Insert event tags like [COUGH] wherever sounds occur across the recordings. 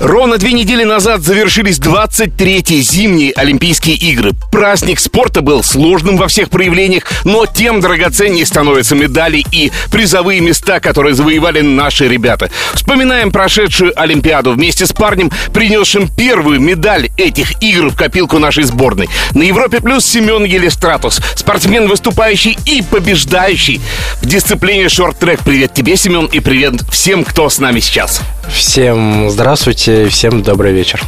Ровно две недели назад завершились 23-й зимние Олимпийские игры. Праздник спорта был сложным во всех проявлениях, но тем драгоценнее становятся медали и призовые места, которые завоевали наши ребята. Вспоминаем прошедшую Олимпиаду вместе с парнем, принесшим первую медаль этих игр в копилку нашей сборной. На Европе плюс Семен Елистратус, спортсмен, выступающий и побеждающий в дисциплине шорт-трек. Привет тебе, Семен, и привет всем, кто с нами сейчас. Всем здравствуйте, всем добрый вечер.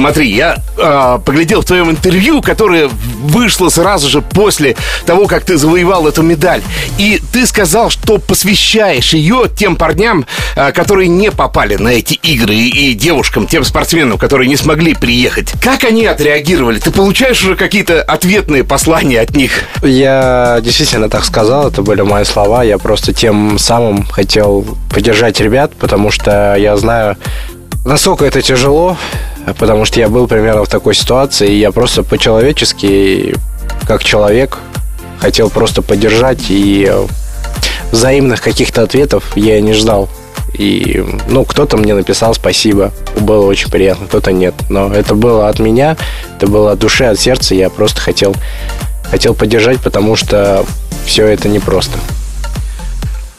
Смотри, я э, поглядел в твоем интервью, которое вышло сразу же после того, как ты завоевал эту медаль. И ты сказал, что посвящаешь ее тем парням, э, которые не попали на эти игры, и, и девушкам, тем спортсменам, которые не смогли приехать. Как они отреагировали? Ты получаешь уже какие-то ответные послания от них? Я действительно так сказал, это были мои слова. Я просто тем самым хотел поддержать ребят, потому что я знаю, насколько это тяжело, потому что я был примерно в такой ситуации, и я просто по-человечески, как человек, хотел просто поддержать, и взаимных каких-то ответов я не ждал. И, ну, кто-то мне написал спасибо, было очень приятно, кто-то нет. Но это было от меня, это было от души, от сердца, я просто хотел, хотел поддержать, потому что все это непросто.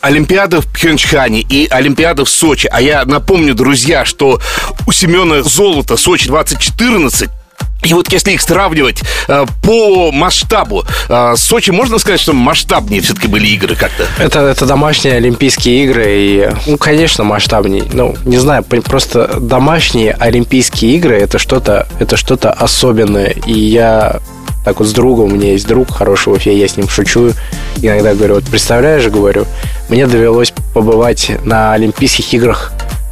Олимпиада в Пхенчхане и Олимпиада в Сочи. А я напомню, друзья, что у Семена золото Сочи 2014 и вот если их сравнивать э, по масштабу, э, Сочи можно сказать, что масштабнее все-таки были игры как-то? Это, это домашние Олимпийские игры, и, ну, конечно, масштабнее. Ну, не знаю, просто домашние Олимпийские игры это что-то, это что-то особенное. И я так вот с другом, у меня есть друг хороший в Уфе, я с ним шучу, иногда говорю, вот представляешь, говорю, мне довелось побывать на Олимпийских играх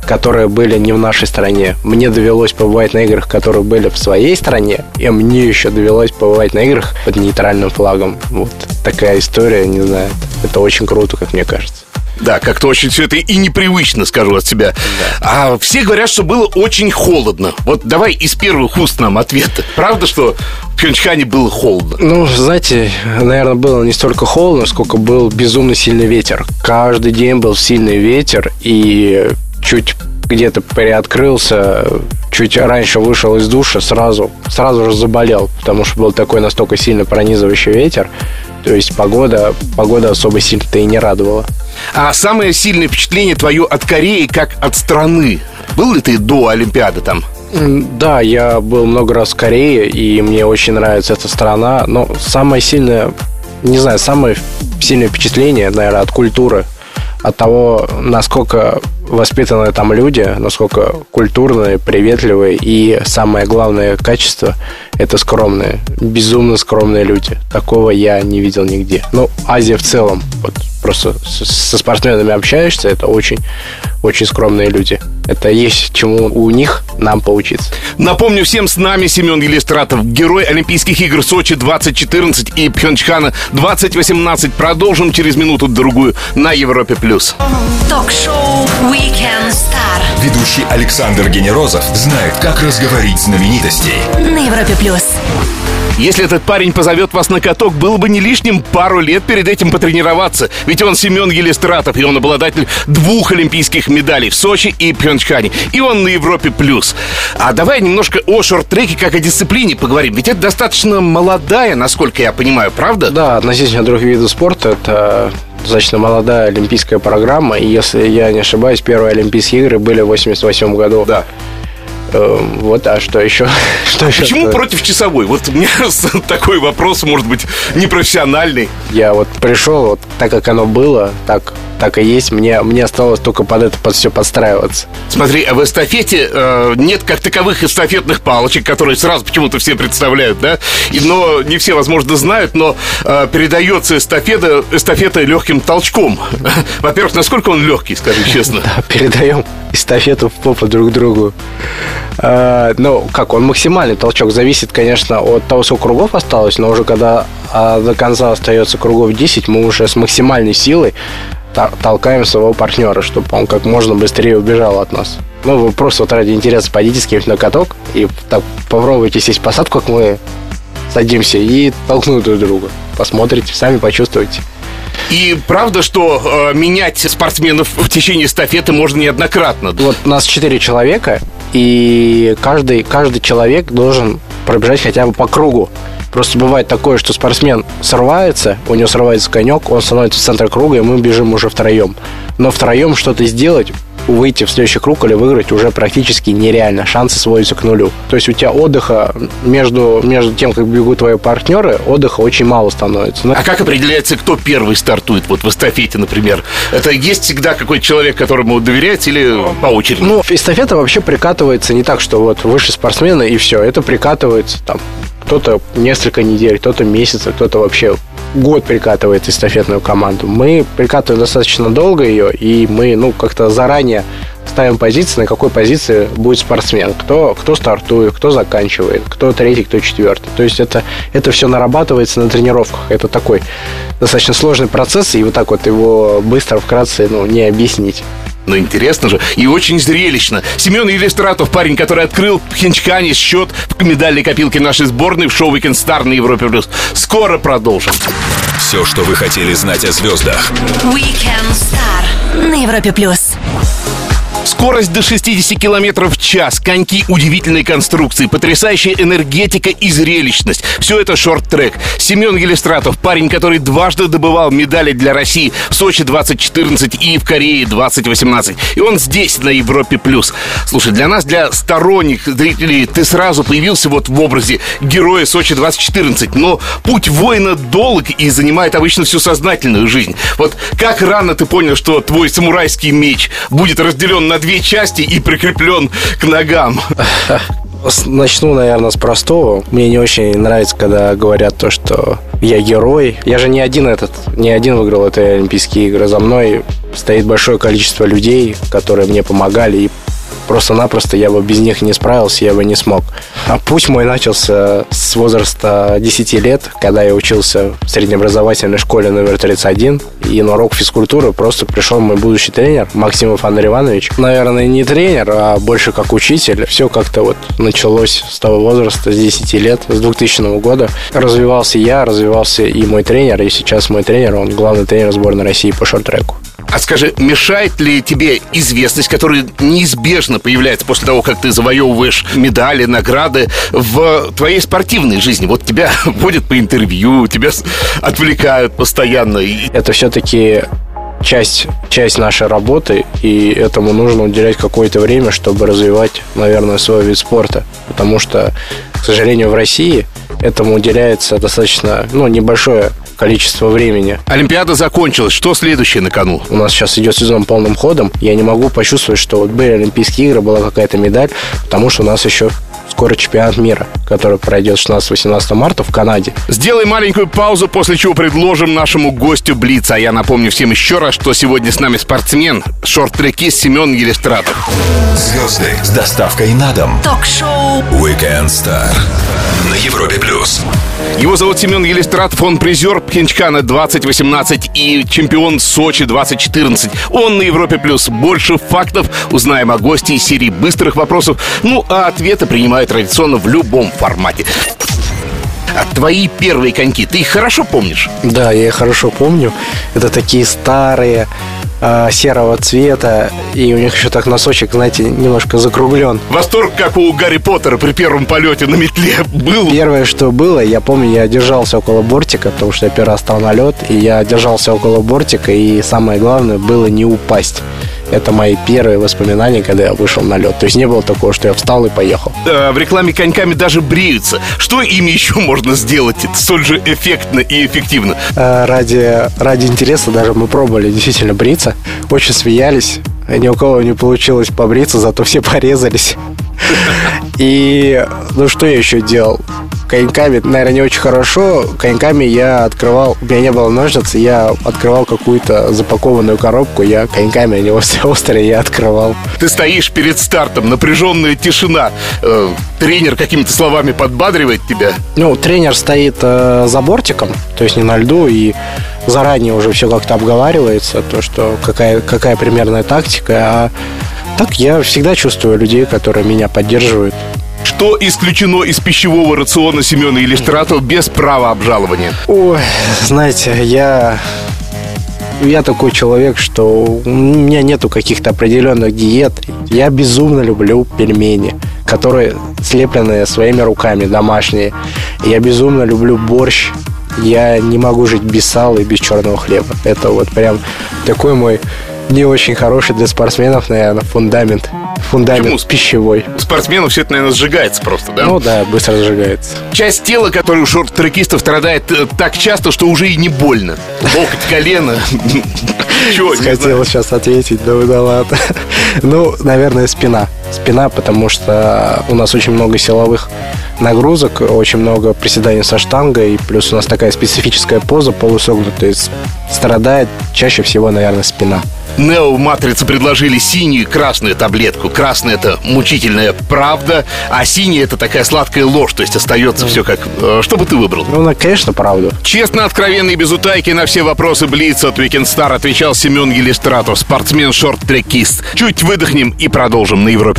которые были не в нашей стране. Мне довелось побывать на играх, которые были в своей стране, и мне еще довелось побывать на играх под нейтральным флагом. Вот такая история, не знаю, это очень круто, как мне кажется. Да, как-то очень все это и непривычно, скажу от себя. Да. А все говорят, что было очень холодно. Вот давай из первых уст нам ответ. Правда, что в Пхенчхане было холодно? Ну, знаете, наверное, было не столько холодно, сколько был безумно сильный ветер. Каждый день был сильный ветер, и чуть где-то приоткрылся, чуть раньше вышел из душа, сразу, сразу же заболел, потому что был такой настолько сильно пронизывающий ветер. То есть погода, погода особо сильно-то и не радовала. А самое сильное впечатление твое от Кореи как от страны? Был ли ты до Олимпиады там? Да, я был много раз в Корее, и мне очень нравится эта страна. Но самое сильное, не знаю, самое сильное впечатление, наверное, от культуры – от того, насколько воспитанные там люди, насколько культурные, приветливые и самое главное качество – это скромные, безумно скромные люди. Такого я не видел нигде. Ну, Азия в целом, вот просто со спортсменами общаешься, это очень, очень скромные люди. Это есть чему у них нам поучиться. Напомню всем, с нами Семен Елистратов, герой Олимпийских игр Сочи 2014 и Пхенчхана 2018. Продолжим через минуту-другую на Европе+. плюс. Ток-шоу Weekend Star Ведущий Александр Генерозов знает, как разговорить знаменитостей. на Европе плюс. Если этот парень позовет вас на каток, было бы не лишним пару лет перед этим потренироваться. Ведь он Семен Елистратов, и он обладатель двух олимпийских медалей в Сочи и Пхенчхане. И он на Европе+. плюс. А давай немножко о шорт-треке как о дисциплине поговорим. Ведь это достаточно молодая, насколько я понимаю, правда? Да, относительно других видов спорта это достаточно молодая олимпийская программа. И если я не ошибаюсь, первые Олимпийские игры были в 88 году. Да. Эм, вот, а что еще? [LAUGHS] Что еще Почему сказать? против часовой? Вот у меня [LAUGHS] такой вопрос, может быть, непрофессиональный. Я вот пришел, вот так как оно было, так, так и есть. Мне, мне осталось только под это под все подстраиваться. Смотри, а в эстафете э, нет как таковых эстафетных палочек, которые сразу почему-то все представляют, да? И, но не все, возможно, знают, но э, передается эстафета, эстафета легким толчком. [LAUGHS] Во-первых, насколько он легкий, скажи честно. [LAUGHS] Да, передаем эстафету в попу друг другу. Э, ну, как, он максимальный толчок. Зависит, конечно, от того, сколько кругов осталось, но уже когда а, до конца остается кругов 10, мы уже с максимальной силой толкаем своего партнера, чтобы он как можно быстрее убежал от нас. Ну, вы просто вот ради интереса пойдите с кем-нибудь на каток и так попробуйте сесть в посадку, как мы садимся, и толкнуть друг друга. Посмотрите, сами почувствуйте. И правда, что э, менять спортсменов в течение эстафеты можно неоднократно? Вот у нас четыре человека, и каждый, каждый человек должен пробежать хотя бы по кругу. Просто бывает такое, что спортсмен срывается, у него срывается конек, он становится в центр круга, и мы бежим уже втроем. Но втроем что-то сделать выйти в следующий круг или выиграть уже практически нереально. Шансы сводятся к нулю. То есть у тебя отдыха между, между тем, как бегут твои партнеры, отдыха очень мало становится. Но... А как определяется, кто первый стартует вот в эстафете, например? Это есть всегда какой-то человек, которому доверяете или по очереди? Ну, эстафета вообще прикатывается не так, что вот выше спортсмены и все. Это прикатывается там кто-то несколько недель, кто-то месяца, кто-то вообще год прикатывает эстафетную команду. Мы прикатываем достаточно долго ее, и мы, ну, как-то заранее ставим позиции, на какой позиции будет спортсмен, кто, кто стартует, кто заканчивает, кто третий, кто четвертый. То есть это, это все нарабатывается на тренировках. Это такой достаточно сложный процесс, и вот так вот его быстро, вкратце, ну, не объяснить. Но интересно же и очень зрелищно. Семен Иллюстратов, парень, который открыл в Хинчкане счет в медальной копилке нашей сборной в шоу Weekend Star на Европе+. плюс. Скоро продолжим. Все, что вы хотели знать о звездах. Weekend Star на Европе+. плюс. Скорость до 60 км в час, коньки удивительной конструкции, потрясающая энергетика и зрелищность. Все это шорт-трек. Семен Елистратов, парень, который дважды добывал медали для России в Сочи 2014 и в Корее 2018. И он здесь, на Европе+. плюс. Слушай, для нас, для сторонних зрителей, ты сразу появился вот в образе героя Сочи 2014. Но путь воина долг и занимает обычно всю сознательную жизнь. Вот как рано ты понял, что твой самурайский меч будет разделен на две части и прикреплен к ногам. Начну, наверное, с простого. Мне не очень нравится, когда говорят то, что я герой. Я же не один этот, не один выиграл эти Олимпийские игры. За мной стоит большое количество людей, которые мне помогали и Просто-напросто я бы без них не справился, я бы не смог. А путь мой начался с возраста 10 лет, когда я учился в среднеобразовательной школе номер 31. И на урок физкультуры просто пришел мой будущий тренер Максимов Андрей Иванович. Наверное, не тренер, а больше как учитель. Все как-то вот началось с того возраста, с 10 лет, с 2000 года. Развивался я, развивался и мой тренер, и сейчас мой тренер, он главный тренер сборной России по шорт-треку. А скажи, мешает ли тебе известность, которая неизбежно появляется после того, как ты завоевываешь медали, награды в твоей спортивной жизни? Вот тебя [LAUGHS] водят по интервью, тебя отвлекают постоянно. Это все-таки часть, часть нашей работы, и этому нужно уделять какое-то время, чтобы развивать, наверное, свой вид спорта. Потому что, к сожалению, в России этому уделяется достаточно ну, небольшое количество времени. Олимпиада закончилась. Что следующее на кону? У нас сейчас идет сезон полным ходом. Я не могу почувствовать, что вот были Олимпийские игры, была какая-то медаль, потому что у нас еще скоро чемпионат мира, который пройдет 16-18 марта в Канаде. Сделай маленькую паузу, после чего предложим нашему гостю Блиц. А я напомню всем еще раз, что сегодня с нами спортсмен, шорт-треки Семен Елистратов. Звезды с доставкой на дом. Ток-шоу Weekend Star на Европе плюс. Его зовут Семен Елистратов, он призер Пхенчкана 2018 и чемпион Сочи 2014. Он на Европе плюс. Больше фактов узнаем о гости из серии быстрых вопросов. Ну, а ответы принимают традиционно в любом формате. А твои первые коньки, ты их хорошо помнишь? Да, я их хорошо помню. Это такие старые, э, серого цвета, и у них еще так носочек, знаете, немножко закруглен. Восторг, как у Гарри Поттера при первом полете на метле был? Первое, что было, я помню, я держался около бортика, потому что я первый раз стал на лед, и я держался около бортика, и самое главное было не упасть. Это мои первые воспоминания, когда я вышел на лед. То есть не было такого, что я встал и поехал. Да, в рекламе коньками даже бреются. Что ими еще можно сделать? Это столь же эффектно и эффективно. А, ради, ради интереса даже мы пробовали действительно бриться. Очень смеялись. Ни у кого не получилось побриться, зато все порезались. [LAUGHS] И ну что я еще делал? Коньками, наверное, не очень хорошо. Коньками я открывал, у меня не было ножниц, я открывал какую-то запакованную коробку, я коньками, они острые, [LAUGHS] я открывал. Ты стоишь перед стартом, напряженная тишина. Э, тренер какими-то словами подбадривает тебя? Ну, тренер стоит э, за бортиком, то есть не на льду, и заранее уже все как-то обговаривается, то, что какая, какая примерная тактика, а так я всегда чувствую людей, которые меня поддерживают. Что исключено из пищевого рациона Семена Иллюстратова без права обжалования? Ой, знаете, я я такой человек, что у меня нету каких-то определенных диет. Я безумно люблю пельмени, которые слепленные своими руками, домашние. Я безумно люблю борщ. Я не могу жить без сала и без черного хлеба. Это вот прям такой мой не очень хороший для спортсменов, наверное, фундамент. Фундамент Почему? пищевой. У спортсменов все это, наверное, сжигается просто, да? Ну да, быстро сжигается. Часть тела, которая у шорт-трекистов страдает э, так часто, что уже и не больно. Локоть, [LAUGHS] колено. Чего, Хотел сейчас ответить, да, да ладно. [LAUGHS] Ну, наверное, спина. Спина, потому что у нас очень много силовых нагрузок, очень много приседаний со штангой, и плюс у нас такая специфическая поза полусогнутая. Страдает чаще всего, наверное, спина. Нео в «Матрице» предложили синюю и красную таблетку. Красная – это мучительная правда, а синяя – это такая сладкая ложь, то есть остается все как... э, Что бы ты выбрал? Ну, конечно, правду. Честно, откровенно и без утайки на все вопросы Блица от Weekend Star отвечал Семен Гелистратов, спортсмен-шорт-трекист. Чуть выдохнем и продолжим на Европе+.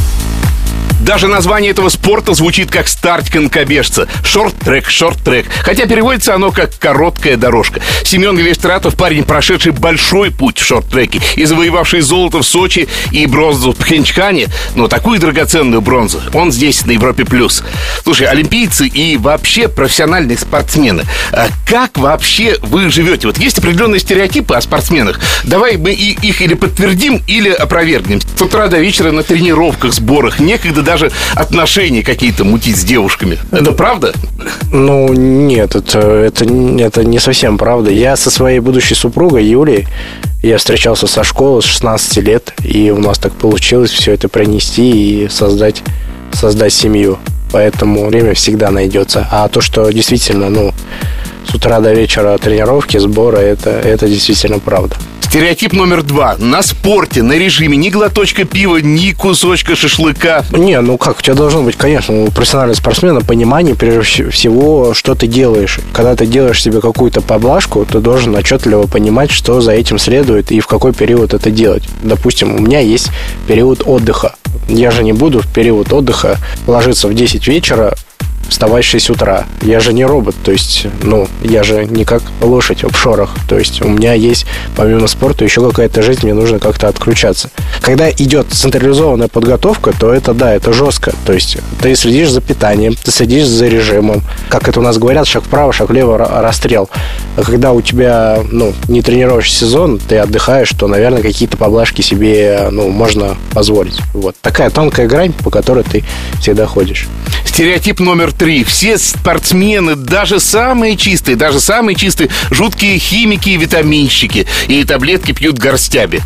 Даже название этого спорта звучит как старт конькобежца. Шорт-трек, шорт-трек. Хотя переводится оно как короткая дорожка. Семен Гелистратов парень, прошедший большой путь в шорт-треке и завоевавший золото в Сочи и бронзу в Пхенчхане. Но такую драгоценную бронзу он здесь, на Европе+. плюс. Слушай, олимпийцы и вообще профессиональные спортсмены. а Как вообще вы живете? Вот есть определенные стереотипы о спортсменах. Давай мы их или подтвердим, или опровергнем. С утра до вечера на тренировках, сборах. Некогда даже отношения какие-то мутить с девушками. Это правда? Ну, нет, это, это, это не совсем правда. Я со своей будущей супругой Юлей, я встречался со школы с 16 лет, и у нас так получилось все это пронести и создать, создать семью. Поэтому время всегда найдется. А то, что действительно, ну, с утра до вечера тренировки, сбора, это, это действительно правда. Стереотип номер два. На спорте, на режиме ни глоточка пива, ни кусочка шашлыка. Не, ну как, у тебя должно быть, конечно, у профессионального спортсмена понимание, прежде вс- всего, что ты делаешь. Когда ты делаешь себе какую-то поблажку, ты должен отчетливо понимать, что за этим следует и в какой период это делать. Допустим, у меня есть период отдыха. Я же не буду в период отдыха ложиться в 10 вечера, вставать в 6 утра. Я же не робот, то есть, ну, я же не как лошадь в шорах. То есть у меня есть, помимо спорта, еще какая-то жизнь, мне нужно как-то отключаться. Когда идет централизованная подготовка, то это, да, это жестко. То есть ты следишь за питанием, ты следишь за режимом. Как это у нас говорят, шаг вправо, шаг влево, ра- расстрел. А когда у тебя, ну, не тренируешь сезон, ты отдыхаешь, то, наверное, какие-то поблажки себе, ну, можно позволить. Вот. Такая тонкая грань, по которой ты всегда ходишь. Стереотип номер три. Все спортсмены, даже самые чистые, даже самые чистые, жуткие химики и витаминщики. И таблетки пьют горстями.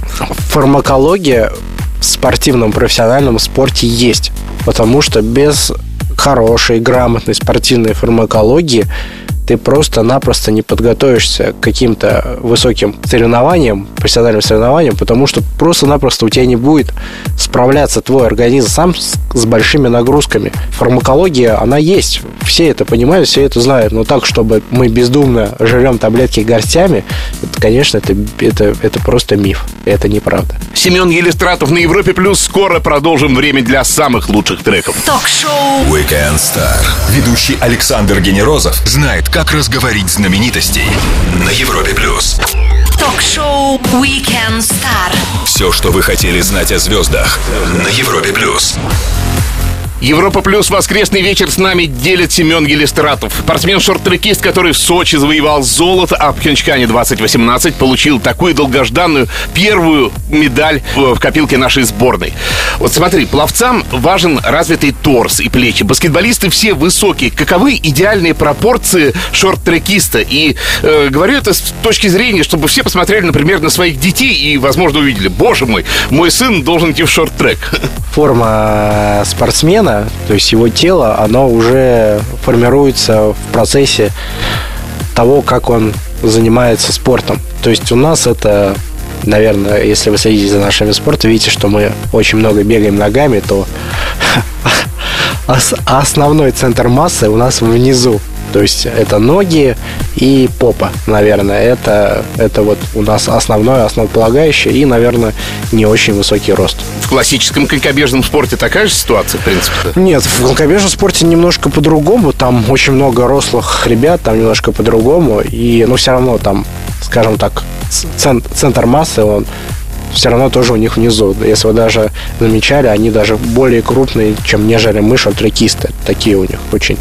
фармакология в спортивном профессиональном спорте есть. Потому что без хорошей, грамотной спортивной фармакологии ты просто-напросто не подготовишься к каким-то высоким соревнованиям, профессиональным соревнованиям, потому что просто-напросто у тебя не будет справляться твой организм сам с, с большими нагрузками. Фармакология, она есть. Все это понимают, все это знают. Но так, чтобы мы бездумно жрем таблетки горстями, это, конечно, это, это, это просто миф. Это неправда. Семен Елистратов на Европе Плюс. Скоро продолжим время для самых лучших треков. Ток-шоу Weekend Star. Ведущий Александр Генерозов знает, как разговорить знаменитостей на Европе плюс. Ток-шоу Weekend Star. Все, что вы хотели знать о звездах на Европе плюс. Европа Плюс воскресный вечер с нами делит Семен Гелистратов. Спортсмен-шорт-трекист, который в Сочи завоевал золото, а в Пхенчхане 2018 получил такую долгожданную первую медаль в копилке нашей сборной. Вот смотри, пловцам важен развитый торс и плечи. Баскетболисты все высокие. Каковы идеальные пропорции шорт-трекиста? И э, говорю это с точки зрения, чтобы все посмотрели, например, на своих детей и, возможно, увидели, боже мой, мой сын должен идти в шорт-трек. [LAUGHS] форма спортсмена, то есть его тело, оно уже формируется в процессе того, как он занимается спортом. То есть у нас это, наверное, если вы следите за нашими спортом, видите, что мы очень много бегаем ногами, то [LAUGHS] ос- основной центр массы у нас внизу. То есть это ноги и попа, наверное. Это, это вот у нас основное, основополагающее и, наверное, не очень высокий рост. В классическом конькобежном спорте такая же ситуация, в принципе Нет, в конькобежном спорте немножко по-другому. Там очень много рослых ребят, там немножко по-другому. И, ну, все равно там, скажем так, центр массы, он все равно тоже у них внизу. Если вы даже замечали, они даже более крупные, чем нежели мы, шорт-трекисты. Такие у них очень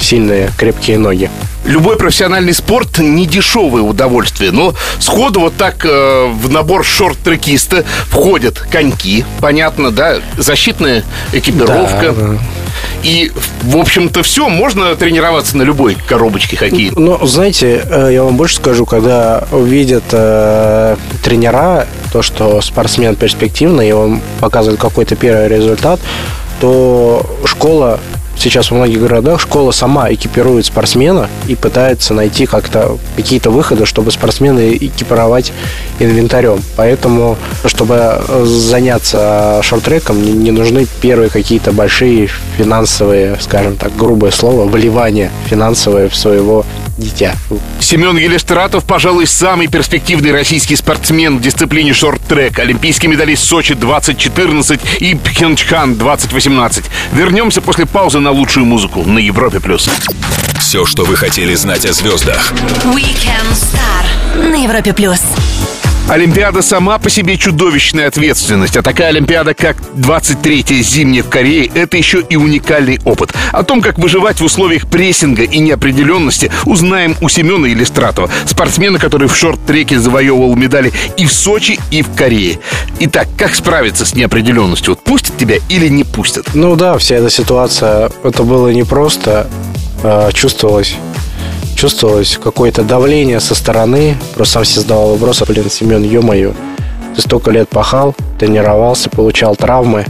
сильные, крепкие ноги. Любой профессиональный спорт не дешевое удовольствие, но сходу вот так э, в набор шорт-трекиста входят коньки, понятно, да, защитная экипировка. Да, да. И, в общем-то, все, можно тренироваться на любой коробочке хоккей. Ну, знаете, э, я вам больше скажу, когда увидят э, тренера то, что спортсмен перспективный, и он показывает какой-то первый результат, то школа сейчас в многих городах школа сама экипирует спортсмена и пытается найти как-то какие-то выходы, чтобы спортсмены экипировать инвентарем. Поэтому, чтобы заняться шорт-треком, не нужны первые какие-то большие финансовые, скажем так, грубое слово, вливания финансовые в своего дитя. Семен Елештратов, пожалуй, самый перспективный российский спортсмен в дисциплине шорт-трек. Олимпийский медалист Сочи 2014 и Пхенчхан 2018. Вернемся после паузы на лучшую музыку на Европе+. плюс. Все, что вы хотели знать о звездах. Weekend Star на Европе+. плюс. Олимпиада сама по себе чудовищная ответственность, а такая Олимпиада, как 23-я зимняя в Корее, это еще и уникальный опыт. О том, как выживать в условиях прессинга и неопределенности, узнаем у Семена Илистратова, спортсмена, который в шорт-треке завоевывал медали и в Сочи, и в Корее. Итак, как справиться с неопределенностью? Вот пустят тебя или не пустят? Ну да, вся эта ситуация, это было непросто, а, чувствовалось чувствовалось какое-то давление со стороны. Просто сам себе задавал вопрос, блин, Семен, ё-моё, ты столько лет пахал, тренировался, получал травмы,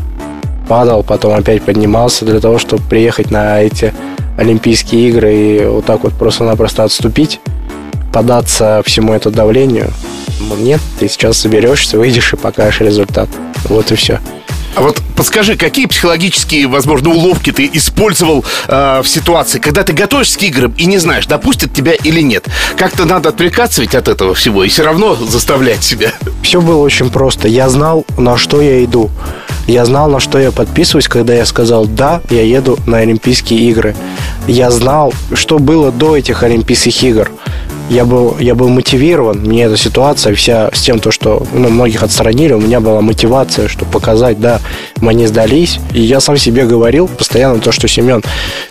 падал, потом опять поднимался для того, чтобы приехать на эти Олимпийские игры и вот так вот просто-напросто отступить, податься всему этому давлению. Нет, ты сейчас соберешься, выйдешь и покажешь результат. Вот и все. А вот подскажи, какие психологические, возможно, уловки ты использовал э, в ситуации, когда ты готовишься к играм и не знаешь, допустят тебя или нет? Как-то надо отвлекаться ведь от этого всего и все равно заставлять себя. Все было очень просто. Я знал, на что я иду. Я знал, на что я подписываюсь, когда я сказал «да, я еду на Олимпийские игры». Я знал, что было до этих Олимпийских игр я был, я был мотивирован. Мне эта ситуация вся с тем, то, что ну, многих отстранили, у меня была мотивация, чтобы показать, да, мы не сдались. И я сам себе говорил постоянно то, что, Семен,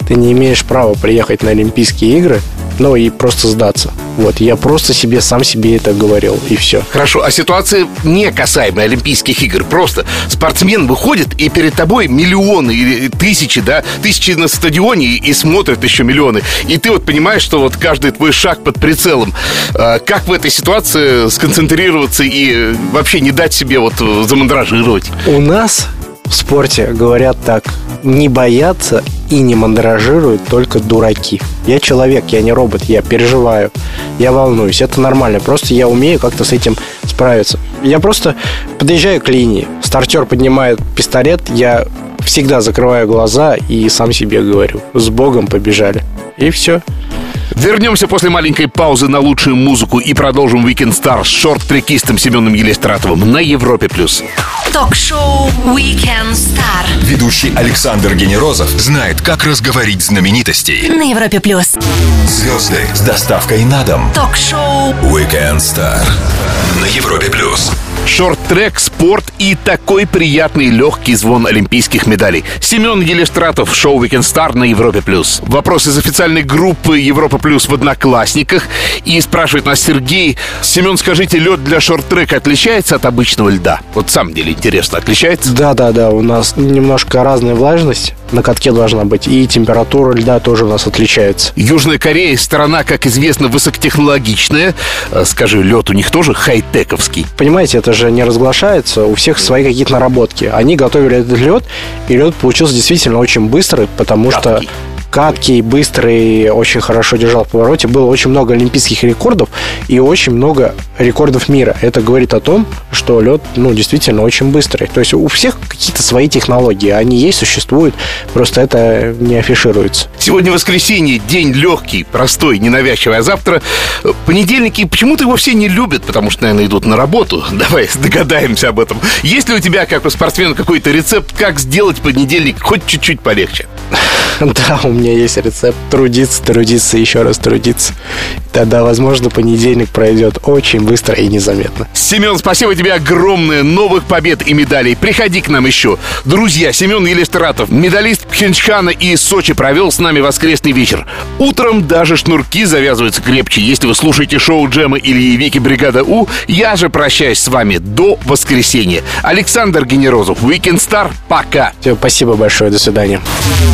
ты не имеешь права приехать на Олимпийские игры, ну и просто сдаться. Вот, я просто себе, сам себе это говорил, и все. Хорошо, а ситуация не касаемая Олимпийских игр. Просто спортсмен выходит, и перед тобой миллионы или тысячи, да, тысячи на стадионе, и смотрят еще миллионы. И ты вот понимаешь, что вот каждый твой шаг под прицелом. А как в этой ситуации сконцентрироваться и вообще не дать себе вот замандражировать? У нас в спорте говорят так, не бояться и не мандражируют только дураки. Я человек, я не робот, я переживаю, я волнуюсь, это нормально, просто я умею как-то с этим справиться. Я просто подъезжаю к линии, стартер поднимает пистолет, я всегда закрываю глаза и сам себе говорю, с Богом побежали. И все. Вернемся после маленькой паузы на лучшую музыку и продолжим Weekend Star с шорт-трекистом Семеном Елистратовым на Европе+. плюс. Ток-шоу Weekend Star. Ведущий Александр Генерозов знает, как разговорить знаменитостей. На Европе+. плюс. Звезды с доставкой на дом. Ток-шоу Weekend Star на Европе+. плюс. Шорт-трек, спорт и такой приятный легкий звон олимпийских медалей. Семен Елистратов, шоу Weekend Star на Европе+. плюс. Вопрос из официальной группы Европа Плюс в Одноклассниках. И спрашивает нас Сергей. Семен, скажите, лед для шорт-трека отличается от обычного льда? Вот сам деле интересно, отличается? Да, да, да. У нас немножко разная влажность на катке должна быть. И температура льда тоже у нас отличается. Южная Корея страна, как известно, высокотехнологичная. Э, скажи, лед у них тоже хай-тековский? Понимаете, это же же не разглашается, у всех свои какие-то наработки. Они готовили этот лед, и лед получился действительно очень быстрый, потому Гадкий. что каткий, быстрый, очень хорошо держал в повороте. Было очень много олимпийских рекордов и очень много рекордов мира. Это говорит о том, что лед, ну, действительно очень быстрый. То есть у всех какие-то свои технологии. Они есть, существуют, просто это не афишируется. Сегодня воскресенье, день легкий, простой, ненавязчивый. А завтра э, понедельники почему-то его все не любят, потому что, наверное, идут на работу. [LAUGHS] Давай догадаемся об этом. Есть ли у тебя, как у спортсмена, какой-то рецепт, как сделать понедельник хоть чуть-чуть полегче? [LAUGHS] Да, у меня есть рецепт. Трудиться, трудиться, еще раз трудиться. Тогда, возможно, понедельник пройдет очень быстро и незаметно. Семен, спасибо тебе огромное. Новых побед и медалей. Приходи к нам еще. Друзья, Семен Елистратов, медалист Пхенчхана и Сочи, провел с нами воскресный вечер. Утром даже шнурки завязываются крепче. Если вы слушаете шоу Джема или Вики Бригада У, я же прощаюсь с вами до воскресенья. Александр Генерозов, Weekend Star. Пока. Все, спасибо большое, до свидания.